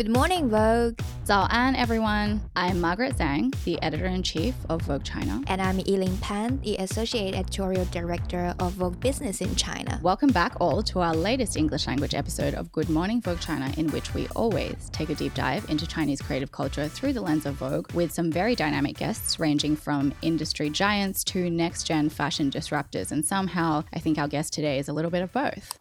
Good morning, Vogue. 早安, everyone. I'm Margaret Zhang, the editor in chief of Vogue China. And I'm Yiling Pan, the associate editorial director of Vogue Business in China. Welcome back, all, to our latest English language episode of Good Morning Vogue China, in which we always take a deep dive into Chinese creative culture through the lens of Vogue with some very dynamic guests, ranging from industry giants to next gen fashion disruptors. And somehow, I think our guest today is a little bit of both.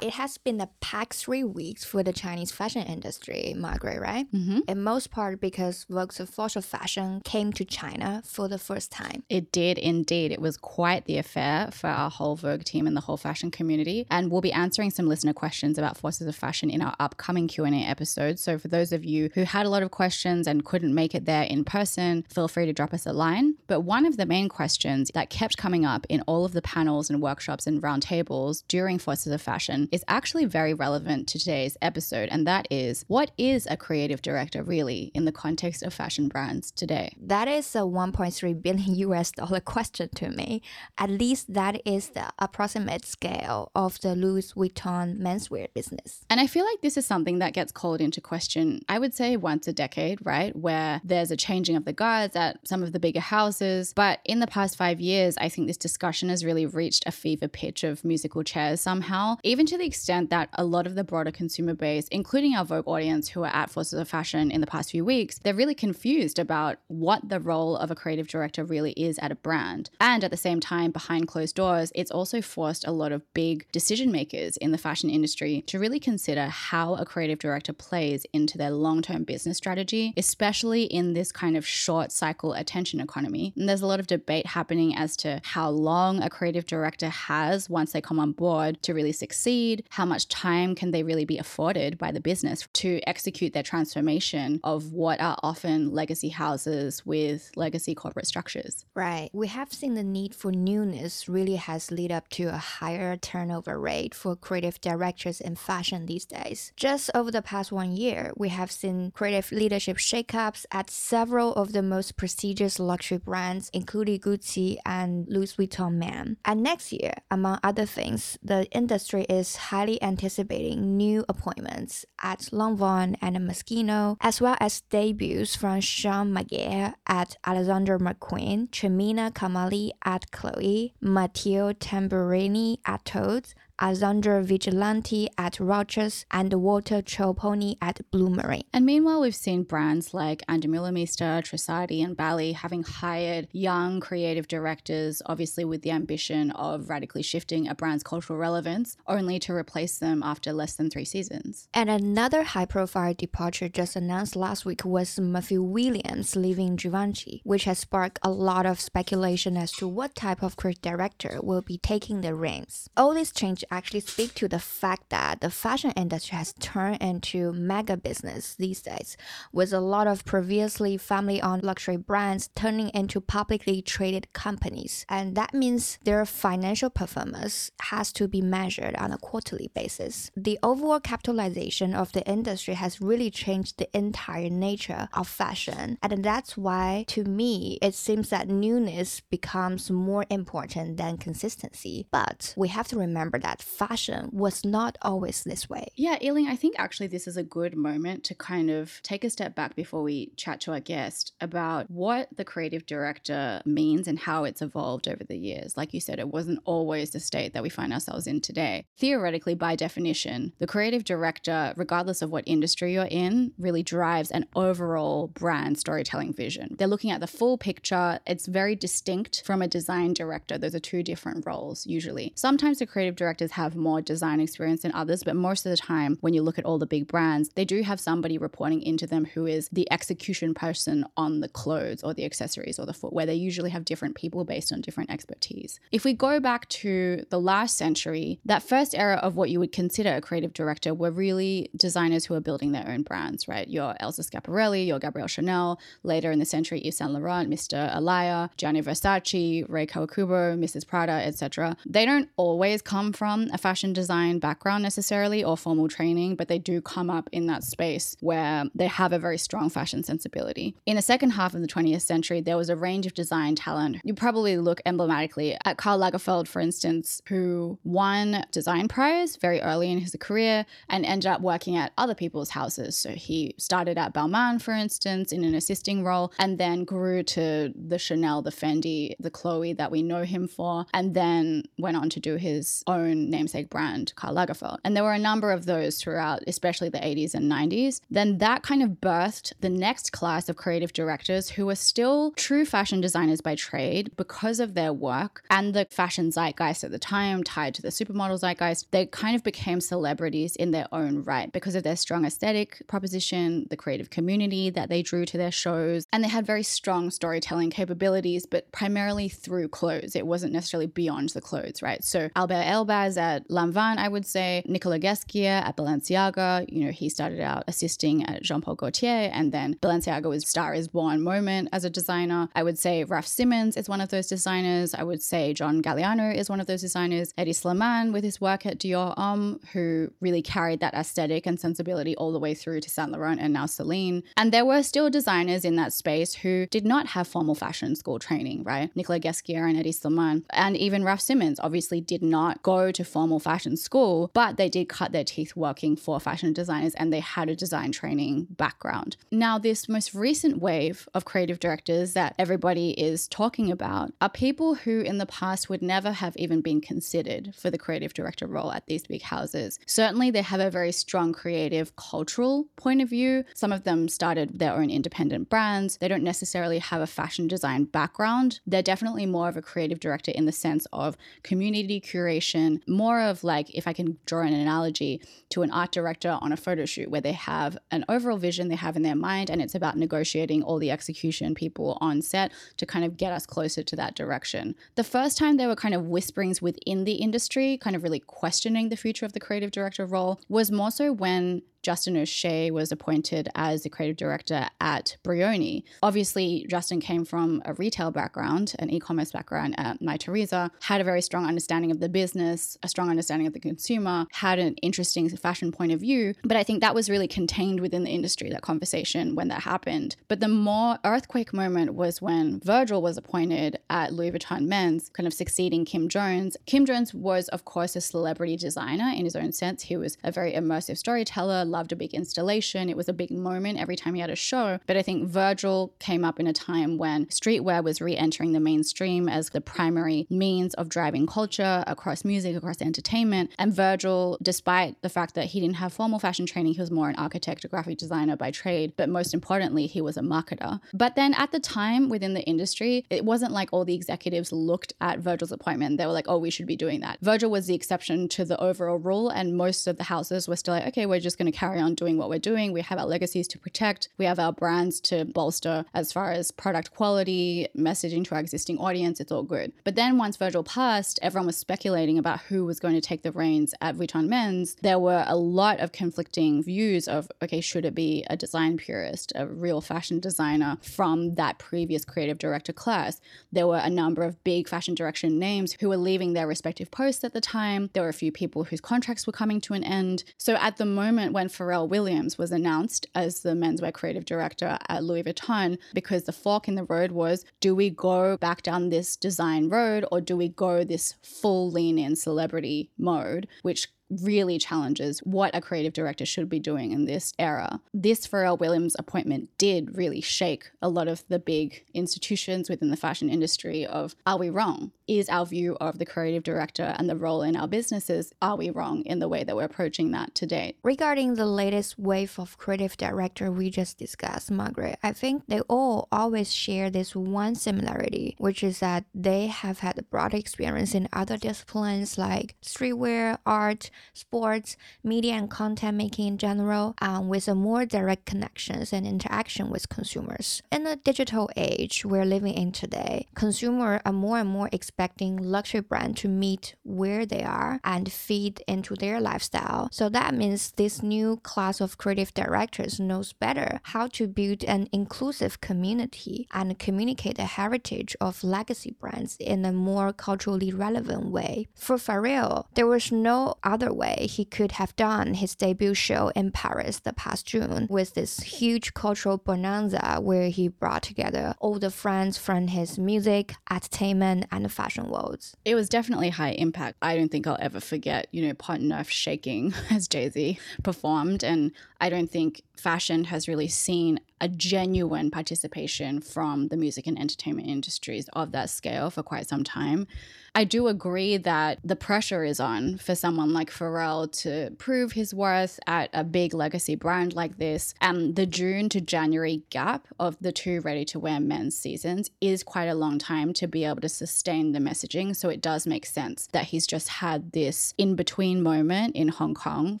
It has been a packed three weeks for the Chinese fashion industry, Margaret, right? Mm-hmm. In most part because Vogue's of fashion came to China for the first time. It did indeed. It was quite the affair for our whole Vogue team and the whole fashion community. And we'll be answering some listener questions about Forces of Fashion in our upcoming Q&A episode. So for those of you who had a lot of questions and couldn't make it there in person, feel free to drop us a line. But one of the main questions that kept coming up in all of the panels and workshops and roundtables during Forces of Fashion is actually very relevant to today's episode, and that is what is a creative director really in the context of fashion brands today? That is a 1.3 billion US dollar question to me. At least that is the approximate scale of the Louis Vuitton menswear business. And I feel like this is something that gets called into question, I would say once a decade, right? Where there's a changing of the guards at some of the bigger houses. But in the past five years, I think this discussion has really reached a fever pitch of musical chairs somehow, even to the extent that a lot of the broader consumer base, including our Vogue audience who are at Forces of Fashion in the past few weeks, they're really confused about what the role of a creative director really is at a brand. And at the same time, behind closed doors, it's also forced a lot of big decision makers in the fashion industry to really consider how a creative director plays into their long term business strategy, especially in this kind of short cycle attention economy. And there's a lot of debate happening as to how long a creative director has once they come on board to really succeed, how much time can they really be afforded by the business to execute their transformation of what are often legacy houses with legacy corporate structures. Right. We have seen the need for newness really has led up to a higher turnover rate for creative directors in fashion these days. Just over the past one year, we have seen creative leadership shakeups at several of the most prestigious luxury brands, including Gucci and Louis Vuitton Man. And next year, among other things, the industry is highly anticipating new appointments at Lanvin and Moschino, as well as debuts from Sean McGirr at Alexander McQueen, Chemena Kamali at Chloe, Matteo Tamburini at Tod's, Alessandro Vigilante at Rochas, and Walter Chiapponi at Blumarine. And meanwhile, we've seen brands like Ann Demeulemeester, Trussardi, and Bally having hired young creative directors, obviously with the ambition of radically shifting a brand's cultural relevance, only to replace them after less than three seasons. And another high profile departure just announced last week was Matthew Williams leaving Givenchy, which has sparked a lot of speculation as to what type of creative director will be taking the reins. All this change actually speak to the fact that the fashion industry has turned into mega business these days, with a lot of previously family owned luxury brands turning into publicly traded companies. And that means their financial performance has to be measured on a quarterly basis. The overall capitalization of the industry has really changed the entire nature of fashion. And that's why, to me, it seems that newness becomes more important than consistency. But we have to remember that fashion was not always this way. Yeah, Yiling, I think actually this is a good moment to kind of take a step back before we chat to our guest about what the creative director means and how it's evolved over the years. Like you said, it wasn't always the state that we find ourselves in today. Theoretically, by definition, the creative director, regardless of what industry you're in, really drives an overall brand storytelling vision. They're looking at the full picture. It's very distinct from a design director. Those are two different roles usually. Sometimes the creative have more design experience than others, but most of the time, when you look at all the big brands, they do have somebody reporting into them who is the execution person on the clothes or the accessories or the footwear. They usually have different people based on different expertise. If we go back to the last century, that first era of what you would consider a creative director were really designers who are building their own brands, right? Your Elsa Schiaparelli, your Gabrielle Chanel, later in the century, Yves Saint Laurent, Mr. Alaïa, Gianni Versace, Rei Kawakubo, Mrs. Prada, etc. They don't always come from from a fashion design background necessarily or formal training, but they do come up in that space where they have a very strong fashion sensibility. In the second half of the 20th century, there was a range of design talent. You probably look emblematically at Karl Lagerfeld, for instance, who won design prize very early in his career and ended up working at other people's houses. So he started at Balmain, for instance, in an assisting role, and then grew to the Chanel, the Fendi, the Chloe that we know him for, and then went on to do his own namesake brand, Karl Lagerfeld. And there were a number of those throughout, especially the 80s and 90s. Then that kind of birthed the next class of creative directors who were still true fashion designers by trade because of their work and the fashion zeitgeist at the time tied to the supermodel zeitgeist. They kind of became celebrities in their own right because of their strong aesthetic proposition, the creative community that they drew to their shows, and they had very strong storytelling capabilities, but primarily through clothes. It wasn't necessarily beyond the clothes, right? So Albert Elbaz at Lanvin, I would say, Nicolas Ghesquiere at Balenciaga, you know, he started out assisting at Jean Paul Gaultier, and then Balenciaga was Star is Born moment as a designer. I would say Raf Simons is one of those designers. I would say John Galliano is one of those designers. Hedi Slimane with his work at Dior Homme, who really carried that aesthetic and sensibility all the way through to Saint Laurent and now Celine. And there were still designers in that space who did not have formal fashion school training, right? Nicolas Ghesquiere and Hedi Slimane. And even Raf Simons obviously did not go to formal fashion school, but they did cut their teeth working for fashion designers and they had a design training background. Now, this most recent wave of creative directors that everybody is talking about are people who in the past would never have even been considered for the creative director role at these big houses. Certainly, they have a very strong creative cultural point of view. Some of them started their own independent brands. They don't necessarily have a fashion design background. They're definitely more of a creative director in the sense of community curation, more of like, if I can draw an analogy to an art director on a photo shoot where they have an overall vision they have in their mind and it's about negotiating all the execution people on set to kind of get us closer to that direction. The first time there were kind of whisperings within the industry, kind of really questioning the future of the creative director role, was more so when Justin O'Shea was appointed as the creative director at Brioni. Obviously, Justin came from a retail background, an e commerce background at Mytheresa, had a very strong understanding of the business, a strong understanding of the consumer, had an interesting fashion point of view. But I think that was really contained within the industry, that conversation when that happened. But the more earthquake moment was when Virgil was appointed at Louis Vuitton Men's, kind of succeeding Kim Jones. Kim Jones was, of course, a celebrity designer in his own sense. He was a very immersive storyteller loved a big installation. It was a big moment every time he had a show. But I think Virgil came up in a time when streetwear was re entering the mainstream as the primary means of driving culture across music, across entertainment. And Virgil, despite the fact that he didn't have formal fashion training, he was more an architect, a graphic designer by trade. But most importantly, he was a marketer. But then at the time within the industry, it wasn't like all the executives looked at Virgil's appointment. They were like, oh, we should be doing that. Virgil was the exception to the overall rule. And most of the houses were still like, okay, we're just going to carry on doing what we're doing. We have our legacies to protect. We have our brands to bolster as far as product quality, messaging to our existing audience. It's all good. But then once Virgil passed, everyone was speculating about who was going to take the reins at Vuitton Men's. There were a lot of conflicting views of, okay, should it be a design purist, a real fashion designer from that previous creative director class? There were a number of big fashion direction names who were leaving their respective posts at the time. There were a few people whose contracts were coming to an end. So at the moment when Pharrell Williams was announced as the menswear creative director at Louis Vuitton because the fork in the road was do we go back down this design road or do we go this full lean in celebrity mode, which really challenges what a creative director should be doing in this era. This Pharrell Williams appointment did really shake a lot of the big institutions within the fashion industry of are we wrong? Is our view of the creative director and the role in our businesses, are we wrong in the way that we're approaching that today? Regarding the latest wave of creative director we just discussed, Margaret, I think they all always share this one similarity, which is that they have had a broad experience in other disciplines like streetwear, art, sports, media and content making in general, um, with a more direct connections and interaction with consumers. In the digital age we're living in today, consumers are more and more expecting luxury brand to meet where they are and feed into their lifestyle. So that means this new class of creative directors knows better how to build an inclusive community and communicate the heritage of legacy brands in a more culturally relevant way. For Pharrell, there was no other way he could have done his debut show in Paris the past June with this huge cultural bonanza where he brought together all the friends from his music, entertainment, and fashion worlds. It was definitely high impact. I don't think I'll ever forget, you know, Pont Neuf shaking as Jay Z performed. And I don't think fashion has really seen a genuine participation from the music and entertainment industries of that scale for quite some time. I do agree that the pressure is on for someone like Pharrell to prove his worth at a big legacy brand like this. And the June to January gap of the two ready to wear men's seasons is quite a long time to be able to sustain the messaging. So it does make sense that he's just had this in between moment in Hong Kong.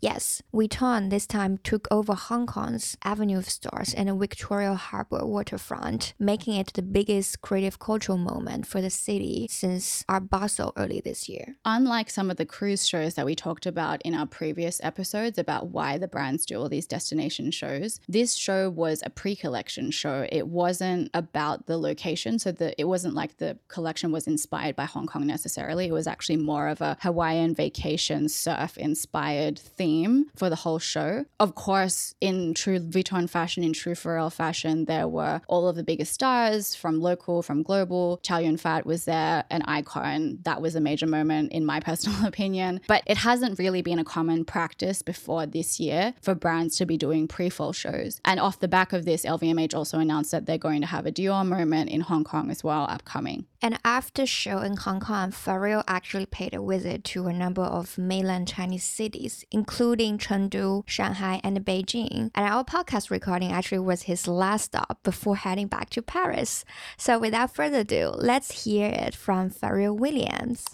Yes, Vuitton this time took over Hong Kong's Avenue of Stars and the Victoria Harbour waterfront, making it the biggest creative cultural moment for the city since Art Basel early this year. Unlike some of the cruise shows that we talked about in our previous episodes about why the brands do all these destination shows, this show was a pre-collection show. It wasn't about the location, so that it wasn't like the collection was inspired by Hong Kong necessarily. It was actually more of a Hawaiian vacation surf inspired theme for the whole show. Of course, in true Vuitton fashion, in true Pharrell fashion, there were all of the biggest stars from local, from global. Chow Yun Fat was there, an icon that was a major moment in my personal opinion. But it hasn't really been a common practice before this year for brands to be doing pre-fall shows. And off the back of this, LVMH also announced that they're going to have a Dior moment in Hong Kong as well upcoming. And after show in Hong Kong, Pharrell actually paid a visit to a number of mainland Chinese cities, including Chengdu, Shanghai, and Beijing. And our podcast recording actually was his last stop before heading back to Paris. So without further ado, let's hear it from Pharrell Williams.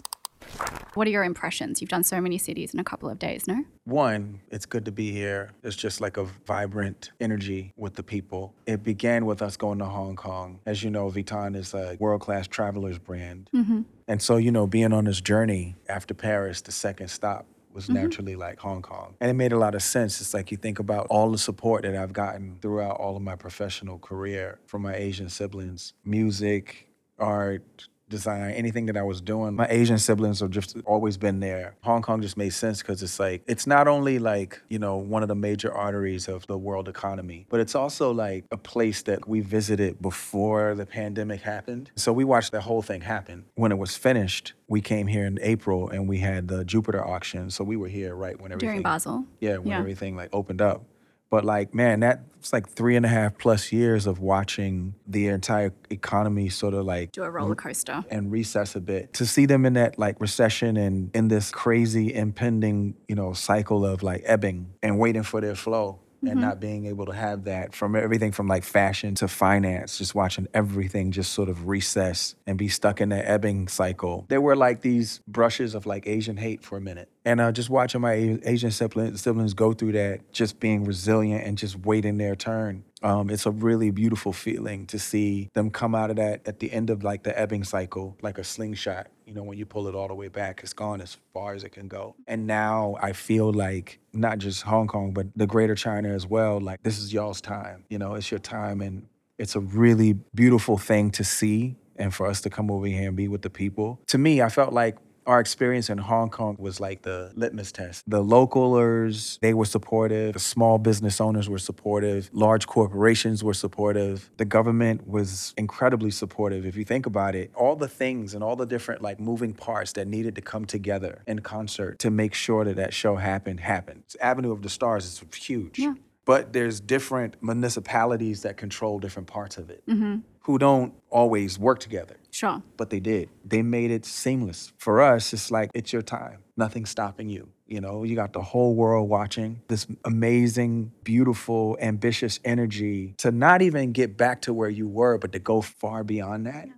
What are your impressions? You've done so many cities in a couple of days, no? One, it's good to be here. It's just like a vibrant energy with the people. It began with us going to Hong Kong. As you know, Vuitton is a world class traveler's brand. Mm-hmm. And so, you know, being on this journey after Paris, the second stop was naturally like Hong Kong. And it made a lot of sense. It's like you think about all the support that I've gotten throughout all of my professional career from my Asian siblings music, art, design, anything that I was doing. My mm-hmm. Asian siblings have just always been there. Hong Kong just made sense because it's like, it's not only like, you know, one of the major arteries of the world economy, but it's also like a place that we visited before the pandemic happened. So we watched the whole thing happen. When it was finished, we came here in April and we had the Joopiter auction. So we were here right when everything. During Basel. Yeah, when Yeah. everything like opened up. But like, man, that's like three and a half plus years of watching the entire economy sort of like Do a roller coaster. and recess a bit to see them in that like recession and in this crazy impending you know cycle of like ebbing and waiting for their flow and not being able to have that from everything from like fashion to finance just watching everything just sort of recess and be stuck in that ebbing cycle. There were like these brushes of like asian hate for a minute. And uh, just watching my asian siblings, siblings go through that just being resilient and just waiting their turn um, it's a really beautiful feeling to see them come out of that at the end of like the ebbing cycle, like a slingshot. You know, when you pull it all the way back, it's gone as far as it can go. And now I feel like not just Hong Kong, but the greater China as well, like this is y'all's time. You know, it's your time. And it's a really beautiful thing to see and for us to come over here and be with the people. To me, I felt like our experience in Hong Kong was like the litmus test. The localers, they were supportive. The small business owners were supportive. Large corporations were supportive. The government was incredibly supportive. If you think about it, all the things and all the different like moving parts that needed to come together in concert to make sure that that show happened happened. Avenue of the Stars is huge. Yeah. But there's different municipalities that control different parts of it Mm-hmm. who don't always work together Sure. but they did. They made it seamless. For us, it's like it's your time. Nothing's stopping you. You know, you got the whole world watching this amazing, beautiful, ambitious energy to not even get back to where you were, but to go far beyond that. that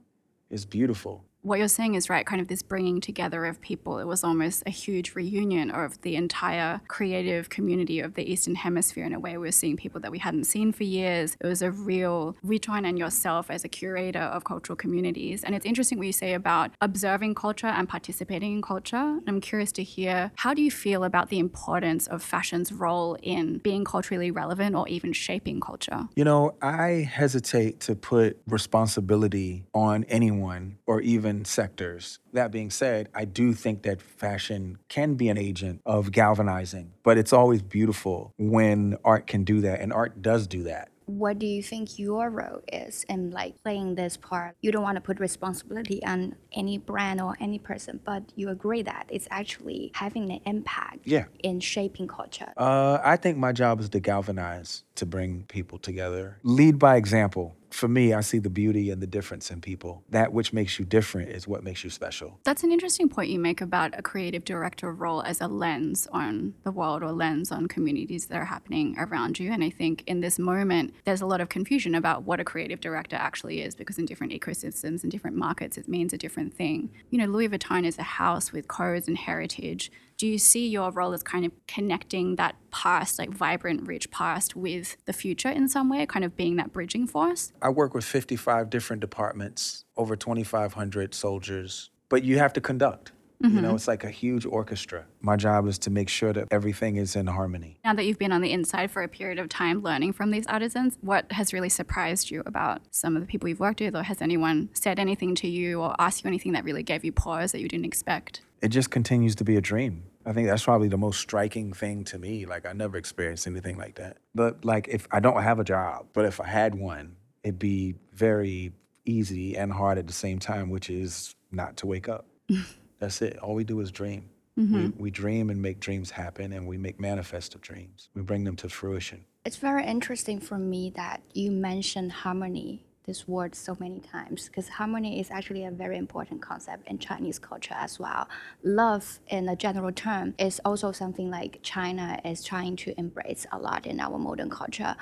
is beautiful. What you're saying is right, kind of this bringing together of people. It was almost a huge reunion of the entire creative community of the Eastern Hemisphere in a way. We were seeing people that we hadn't seen for years. It was a real rejoin on yourself as a curator of cultural communities. And it's interesting what you say about observing culture and participating in culture. I'm curious to hear how do you feel about the importance of fashion's role in being culturally relevant or even shaping culture? You know, I hesitate to put responsibility on anyone or even sectors. That being said, I do think that fashion can be an agent of galvanizing, but it's always beautiful when art can do that, and art does do that. What do you think your role is in like playing this part? You don't want to put responsibility on any brand or any person but you agree that it's actually having an impact yeah. in shaping culture. Uh, i think my job is to galvanize to bring people together. Lead by example for me, I see the beauty and the difference in people. That which makes you different is what makes you special. That's an interesting point you make about a creative director role as a lens on the world or lens on communities that are happening around you. And I think in this moment, there's a lot of confusion about what a creative director actually is because in different ecosystems and different markets, it means a different thing. You know, Louis Vuitton is a house with codes and heritage do you see your role as kind of connecting that past, like vibrant, rich past, with the future in some way, kind of being that bridging force? I work with 55 different departments, over 2,500 soldiers, but you have to conduct. Mm-hmm. You know, mm-hmm. it's like a huge orchestra. My job is to make sure that everything is in harmony. Now that you've been on the inside for a period of time learning from these artisans, what has really surprised you about some of the people you've worked with? Or has anyone said anything to you or asked you anything that really gave you pause that you didn't expect? It just continues to be a dream. I think that's probably the most striking thing to me. Like I never experienced anything like that. But like if I don't have a job, but if I had one, it'd be very easy and hard at the same time, which is not to wake up. that's it. All we do is dream. Mm-hmm. We, we dream and make dreams happen, and we make manifest of dreams. We bring them to fruition. It's very interesting for me that you mentioned harmony this word so many times because harmony is actually a very important concept in Chinese culture as well. Love, in a general term, is also something like China is trying to embrace a lot in our modern culture.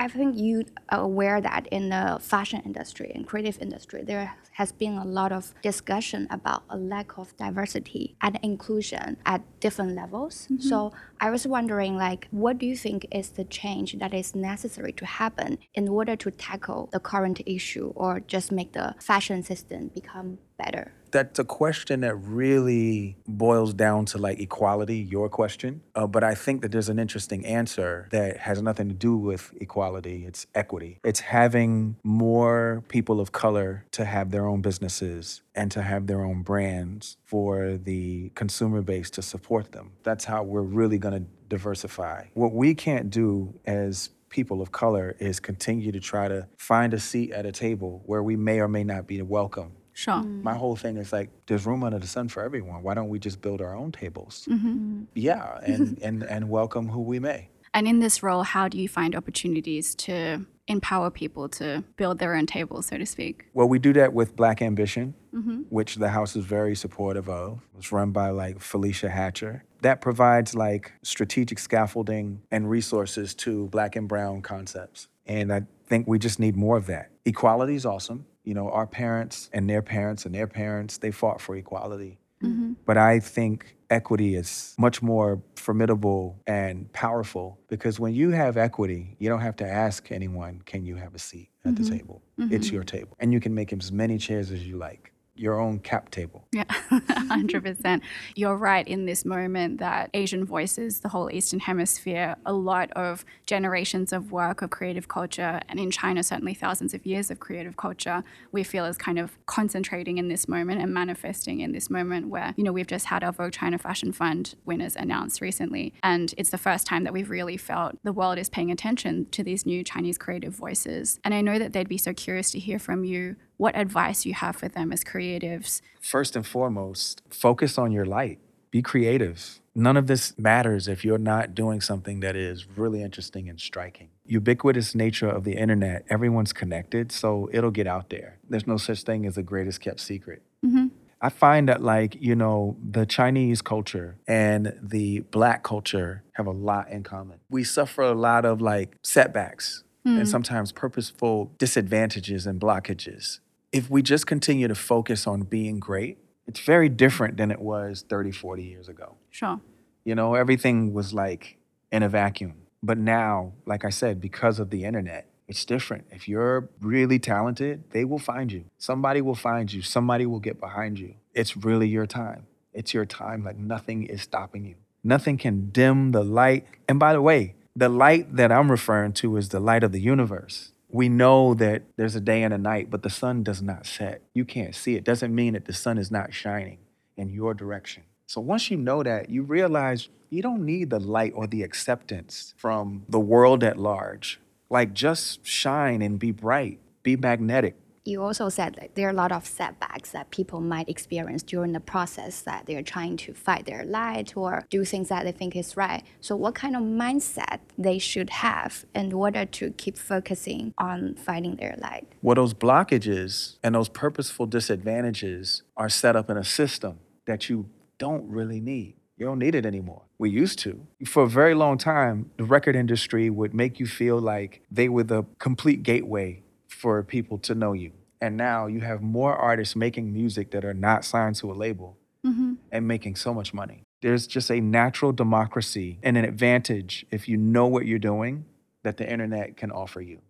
I think you are aware that in the fashion industry and creative industry, there has been a lot of discussion about a lack of diversity and inclusion at different levels. Mm-hmm. So I was wondering, like, what do you think is the change that is necessary to happen in order to tackle the current issue or just make the fashion system become better? That's a question that really boils down to like equality, your question. Uh, but I think that there's an interesting answer that has nothing to do with equality. It's equity. It's having more people of color to have their own businesses and to have their own brands for the consumer base to support them. That's how we're really going to diversify. What we can't do as people of color is continue to try to find a seat at a table where we may or may not be welcome Sure. Mm. My whole thing is like, there's room under the sun for everyone. Why don't we just build our own tables? Mm-hmm. Yeah, and, and, and welcome who we may. And in this role, how do you find opportunities to empower people to build their own tables, so to speak? Well, we do that with Black Ambition, mm-hmm. which the house is very supportive of. It's run by like Felicia Hatcher. That provides like strategic scaffolding and resources to Black and Brown concepts. And I think we just need more of that. Equality is awesome you know, our parents and their parents and their parents, they fought for equality. Mm-hmm. But I think equity is much more formidable and powerful because when you have equity, you don't have to ask anyone, can you have a seat at mm-hmm. the table? Mm-hmm. It's your table. And you can make as many chairs as you like your own cap table. Yeah, 100%. You're right in this moment that Asian voices, the whole Eastern Hemisphere, a lot of generations of work of creative culture, and in China, certainly thousands of years of creative culture, we feel is kind of concentrating in this moment and manifesting in this moment where, you know, we've just had our Vogue China Fashion Fund winners announced recently. And it's the first time that we've really felt the world is paying attention to these new Chinese creative voices. And I know that they'd be so curious to hear from you what advice you have for them as creatives? First and foremost, focus on your light. Be creative. None of this matters if you're not doing something that is really interesting and striking. Ubiquitous nature of the internet, everyone's connected, so it'll get out there. There's no such thing as a greatest kept secret. Mm-hmm. I find that, like, you know, the Chinese culture and the black culture have a lot in common. We suffer a lot of like setbacks mm. and sometimes purposeful disadvantages and blockages if we just continue to focus on being great, it's very different than it was 30, 40 years ago. Sure. You know, everything was like in a vacuum. But now, like I said, because of the internet, it's different. If you're really talented, they will find you. Somebody will find you. Somebody will get behind you. It's really your time. It's your time. Like nothing is stopping you. Nothing can dim the light. And by the way, the light that I'm referring to is the light of the universe. We know that there's a day and a night, but the sun does not set. You can't see it. Doesn't mean that the sun is not shining in your direction. So once you know that, you realize you don't need the light or the acceptance from the world at large. Like just shine and be bright, be magnetic. You also said there are a lot of setbacks that people might experience during the process that they're trying to fight their light or do things that they think is right. So, what kind of mindset they should have in order to keep focusing on fighting their light? Well, those blockages and those purposeful disadvantages are set up in a system that you don't really need. You don't need it anymore. We used to. For a very long time, the record industry would make you feel like they were the complete gateway for people to know you. And now you have more artists making music that are not signed to a label mm-hmm. and making so much money. There's just a natural democracy and an advantage if you know what you're doing that the internet can offer you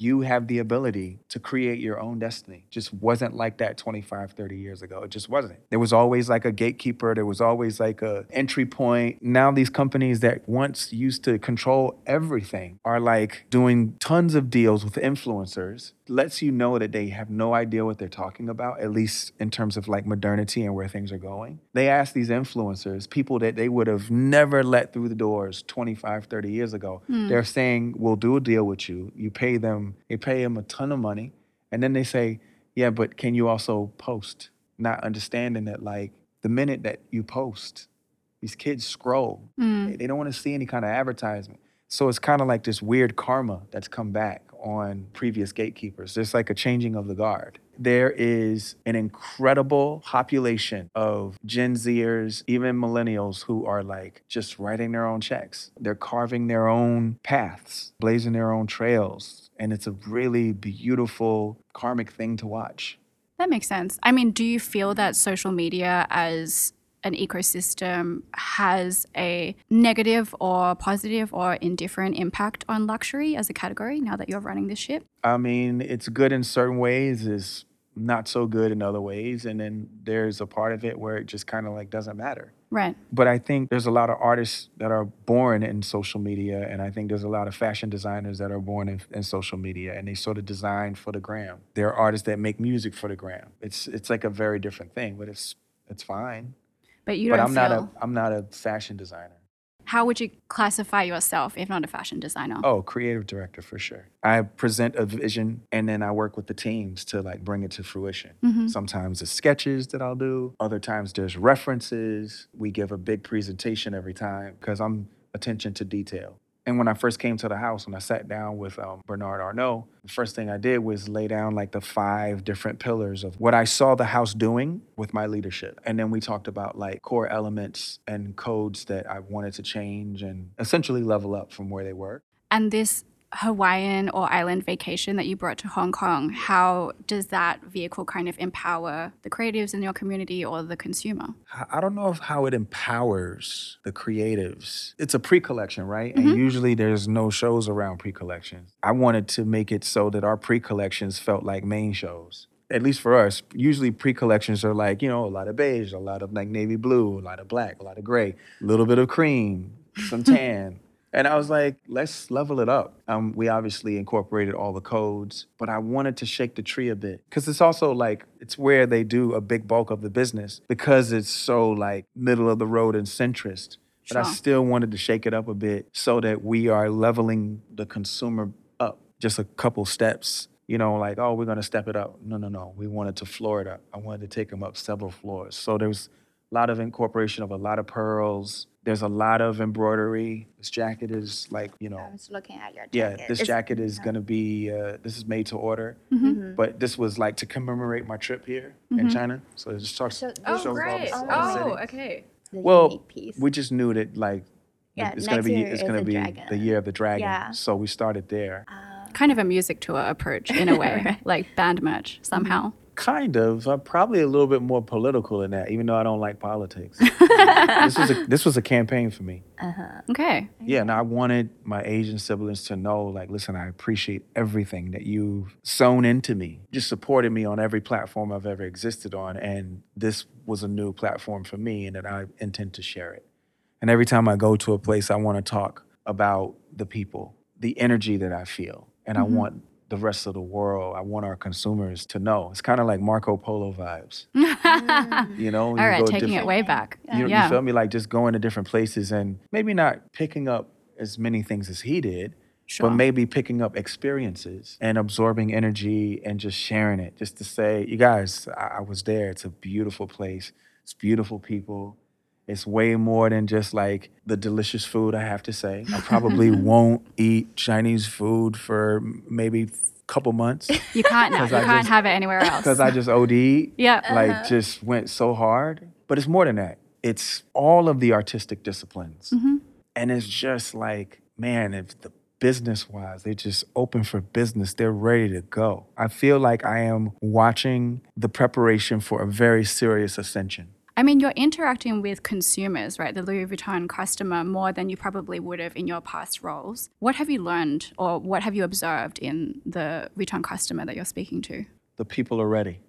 you have the ability to create your own destiny. Just wasn't like that 25, 30 years ago. It just wasn't. There was always like a gatekeeper, there was always like a entry point. Now these companies that once used to control everything are like doing tons of deals with influencers. Lets you know that they have no idea what they're talking about, at least in terms of like modernity and where things are going. They ask these influencers, people that they would have never let through the doors 25, 30 years ago. Hmm. They're saying, We'll do a deal with you. You pay them they pay him a ton of money. And then they say, yeah, but can you also post? Not understanding that, like, the minute that you post, these kids scroll. Mm. They, they don't want to see any kind of advertisement. So it's kind of like this weird karma that's come back on previous gatekeepers. There's like a changing of the guard. There is an incredible population of Gen Zers, even millennials, who are like just writing their own checks. They're carving their own paths, blazing their own trails. And it's a really beautiful karmic thing to watch. That makes sense. I mean, do you feel that social media as an ecosystem has a negative or positive or indifferent impact on luxury as a category now that you're running this ship? I mean, it's good in certain ways, is not so good in other ways. And then there's a part of it where it just kind of like doesn't matter. Right. But I think there's a lot of artists that are born in social media, and I think there's a lot of fashion designers that are born in, in social media, and they sort of design for the gram. There are artists that make music for the gram. It's it's like a very different thing, but it's it's fine. But you don't but I'm feel. not a I'm not a fashion designer. How would you classify yourself if not a fashion designer? Oh, creative director for sure. I present a vision and then I work with the teams to like bring it to fruition. Mm-hmm. Sometimes it's sketches that I'll do. Other times there's references. We give a big presentation every time because I'm attention to detail. And when I first came to the house, when I sat down with um, Bernard Arnault, the first thing I did was lay down like the five different pillars of what I saw the house doing with my leadership. And then we talked about like core elements and codes that I wanted to change and essentially level up from where they were. And this Hawaiian or island vacation that you brought to Hong Kong, how does that vehicle kind of empower the creatives in your community or the consumer? I don't know if how it empowers the creatives. It's a pre-collection, right? And mm-hmm. usually there's no shows around pre-collections. I wanted to make it so that our pre-collections felt like main shows. At least for us, usually pre-collections are like, you know, a lot of beige, a lot of like navy blue, a lot of black, a lot of gray, a little bit of cream, some tan. And I was like, let's level it up. Um, we obviously incorporated all the codes, but I wanted to shake the tree a bit because it's also like it's where they do a big bulk of the business because it's so like middle of the road and centrist. But I still wanted to shake it up a bit so that we are leveling the consumer up just a couple steps. You know, like, oh, we're gonna step it up. No, no, no. We wanted to floor it up. I wanted to take them up several floors. So there was a lot of incorporation of a lot of pearls. There's a lot of embroidery. This jacket is like, you know, I was looking at your jacket. yeah, this It's- jacket is gonna be uh, this is made to order, Mhm. but this was like to commemorate my trip here in China. So it just talks. So it this shows all the- is all Oh, city. okay. the Well, unique piece. we just knew that like Yeah, it's gonna be it's gonna the be the year of the dragon. Yeah. So we started there. Ah. kind of a music tour approach in a way, like band merch somehow. Kind of. I'm probably a little bit more political than that, even though I don't like politics. this was a this was a campaign for me. Uh-huh. Okay. Yeah, and I wanted my Asian siblings to know, like, listen, I appreciate everything that you've sown into me, just supported me on every platform I've ever existed on, and this was a new platform for me, and that I intend to share it. And every time I go to a place, I want to talk about the people, the energy that I feel, and I mm-hmm. want the rest of the world. I want our consumers to know. It's kind of like Marco Polo vibes, mm. you know. All right, taking it way back. you, yeah. you feel me? Like just going to different places and maybe not picking up as many things as he did, Sure. but maybe picking up experiences and absorbing energy and just sharing it. Just to say, you guys, I, I was there. It's a beautiful place. It's beautiful people. It's way more than just like the delicious food, I have to say. I probably won't eat Chinese food for maybe a couple months You can't now. You I can't just- have it anywhere else. because I just OD'd Yeah. like uh-huh. just went so hard. But it's more than that. It's all of the artistic disciplines. Mm-hmm. And it's just like, man, if the business wise, they're just open for business. They're ready to go. I feel like I am watching the preparation for a very serious ascension. I mean, you're interacting with consumers, right? The Louis Vuitton customer more than you probably would have in your past roles. What have you learned or what have you observed in the Vuitton customer that you're speaking to? The people are ready.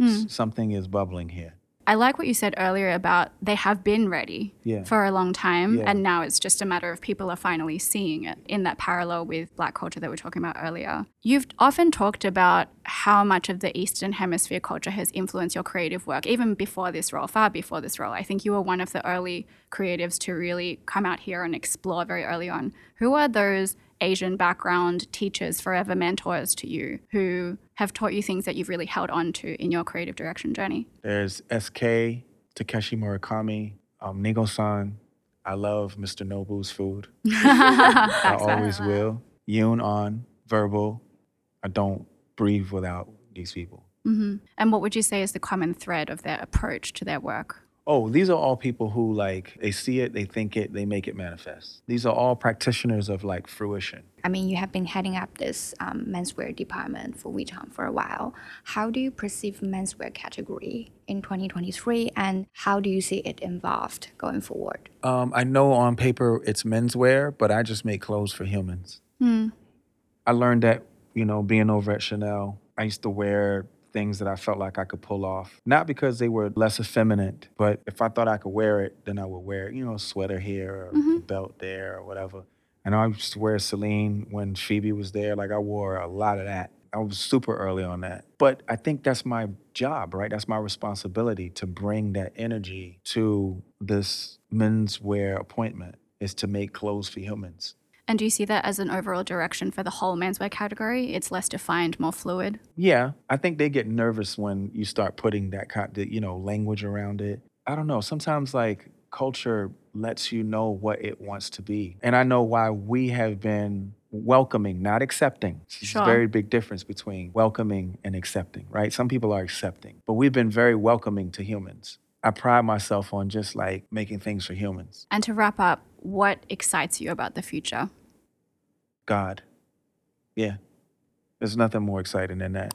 Hmm. S- Something is bubbling here. I like what you said earlier about they have been ready Yeah. for a long time, Yeah. and now it's just a matter of people are finally seeing it in that parallel with black culture that we are talking about earlier. You've often talked about how much of the Eastern Hemisphere culture has influenced your creative work, even before this role, far before this role. I think you were one of the early creatives to really come out here and explore very early on. Who are those Asian background teachers, forever mentors to you, who have taught you things that you've really held on to in your creative direction journey? There's SK, Takashi Murakami, um, Nigo-san. I love Mr. Nobu's food. I always will. Yoon Ahn, verbal. I don't breathe without these people. hmm And what would you say is the common thread of their approach to their work? Oh, these are all people who like they see it, they think it, they make it manifest. These are all practitioners of like fruition. I mean, you have been heading up this um, menswear department for Vuitton for a while. How do you perceive menswear category in 2023, and how do you see it involved going forward? Um, I know on paper it's menswear, but I just make clothes for humans. I learned that, you know, being over at Chanel, I used to wear things that I felt like I could pull off. Not because they were less effeminate, but if I thought I could wear it, then I would wear it, you know, a sweater here or a mm-hmm. belt there or whatever. And I used to wear Celine when Phoebe was there. Like I wore a lot of that. I was super early on that. But I think that's my job, right? That's my responsibility to bring that energy to this menswear appointment is to make clothes for humans. And do you see that as an overall direction for the whole menswear category? It's less defined, more fluid. Yeah, I think they get nervous when you start putting that kind of, you know, language around it. I don't know. Sometimes like culture lets you know what it wants to be. And I know why we have been welcoming, not accepting. There's Sure. a very big difference between welcoming and accepting, right? Some people are accepting, but we've been very welcoming to humans. I pride myself on just like making things for humans. And to wrap up, what excites you about the future? God. Yeah. There's nothing more exciting than that.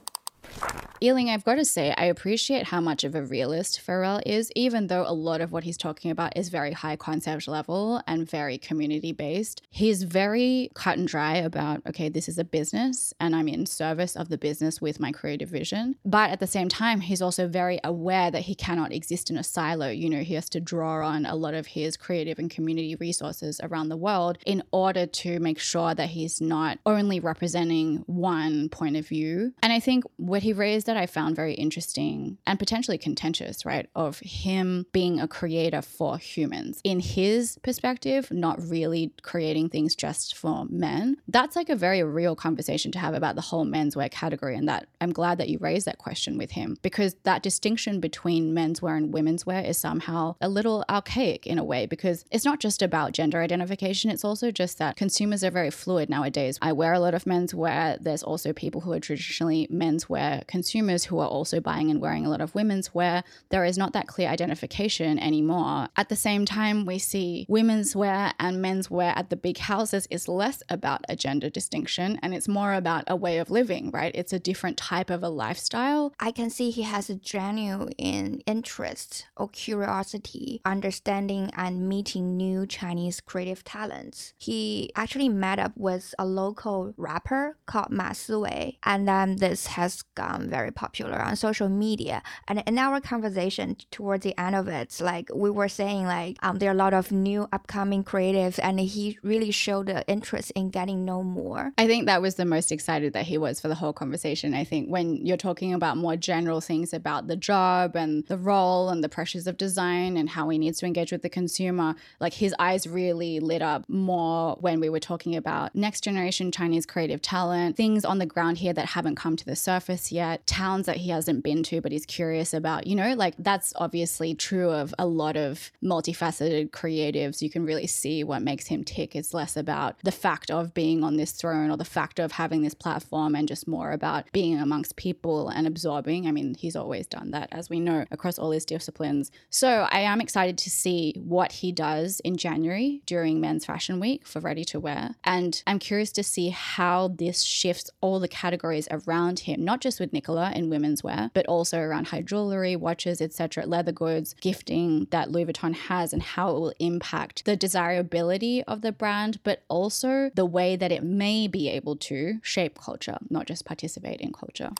Yiling, I've got to say, I appreciate how much of a realist Pharrell is, even though a lot of what he's talking about is very high concept level and very community based. He's very cut and dry about, okay, this is a business and I'm in service of the business with my creative vision. But at the same time, he's also very aware that he cannot exist in a silo. You know, he has to draw on a lot of his creative and community resources around the world in order to make sure that he's not only representing one point of view. And I think what he raised that I found very interesting and potentially contentious, right? Of him being a creator for humans. In his perspective, not really creating things just for men. That's like a very real conversation to have about the whole menswear category. And that I'm glad that you raised that question with him because that distinction between menswear and women's wear is somehow a little archaic in a way because it's not just about gender identification, it's also just that consumers are very fluid nowadays. I wear a lot of menswear. There's also people who are traditionally menswear consumers who are also buying and wearing a lot of women's wear, there is not that clear identification anymore. At the same time, we see women's wear and men's wear at the big houses is less about a gender distinction and it's more about a way of living, right? It's a different type of a lifestyle. I can see he has a genuine interest or curiosity, understanding and meeting new Chinese creative talents. He actually met up with a local rapper called Ma Siwei, and then this has gone very popular on social media. And in our conversation towards the end of it, like we were saying, like um, there are a lot of new upcoming creatives, and he really showed the interest in getting know more. I think that was the most excited that he was for the whole conversation. I think when you're talking about more general things about the job and the role and the pressures of design and how he needs to engage with the consumer, like his eyes really lit up more when we were talking about next generation Chinese creative talent, things on the ground here that haven't come to the surface yet, towns that he hasn't been to but he's curious about. You know, like that's obviously true of a lot of multifaceted creatives. You can really see what makes him tick. It's less about the fact of being on this throne or the fact of having this platform and just more about being amongst people and absorbing. I mean, he's always done that, as we know, across all his disciplines. So I am excited to see what he does in January during Men's Fashion Week for Ready to Wear. And I'm curious to see how this shifts all the categories around him, not just with Nicola in women's wear, but also around high jewelry, watches, etc., leather goods, gifting that Louis Vuitton has, and how it will impact the desirability of the brand, but also the way that it may be able to shape culture, not just participate in culture.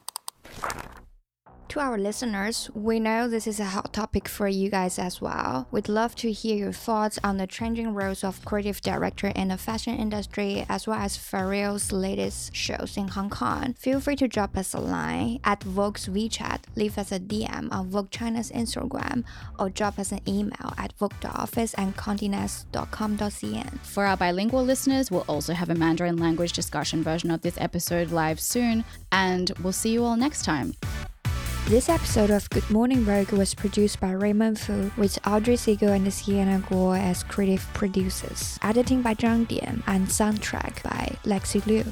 To our listeners, we know this is a hot topic for you guys as well. We'd love to hear your thoughts on the changing roles of creative director in the fashion industry, as well as Pharrell's latest shows in Hong Kong. Feel free to drop us a line at Vogue's WeChat, leave us a DM on Vogue China's Instagram, or drop us an email at vogue.office and condenast.com.cn. For our bilingual listeners, we'll also have a Mandarin language discussion version of this episode live soon, and we'll see you all next time. This episode of Good Morning Vogue was produced by Raymond Fu, with Audrey Siegel and Sienna Guo as creative producers, editing by Zhang Dian, and soundtrack by Lexi Liu.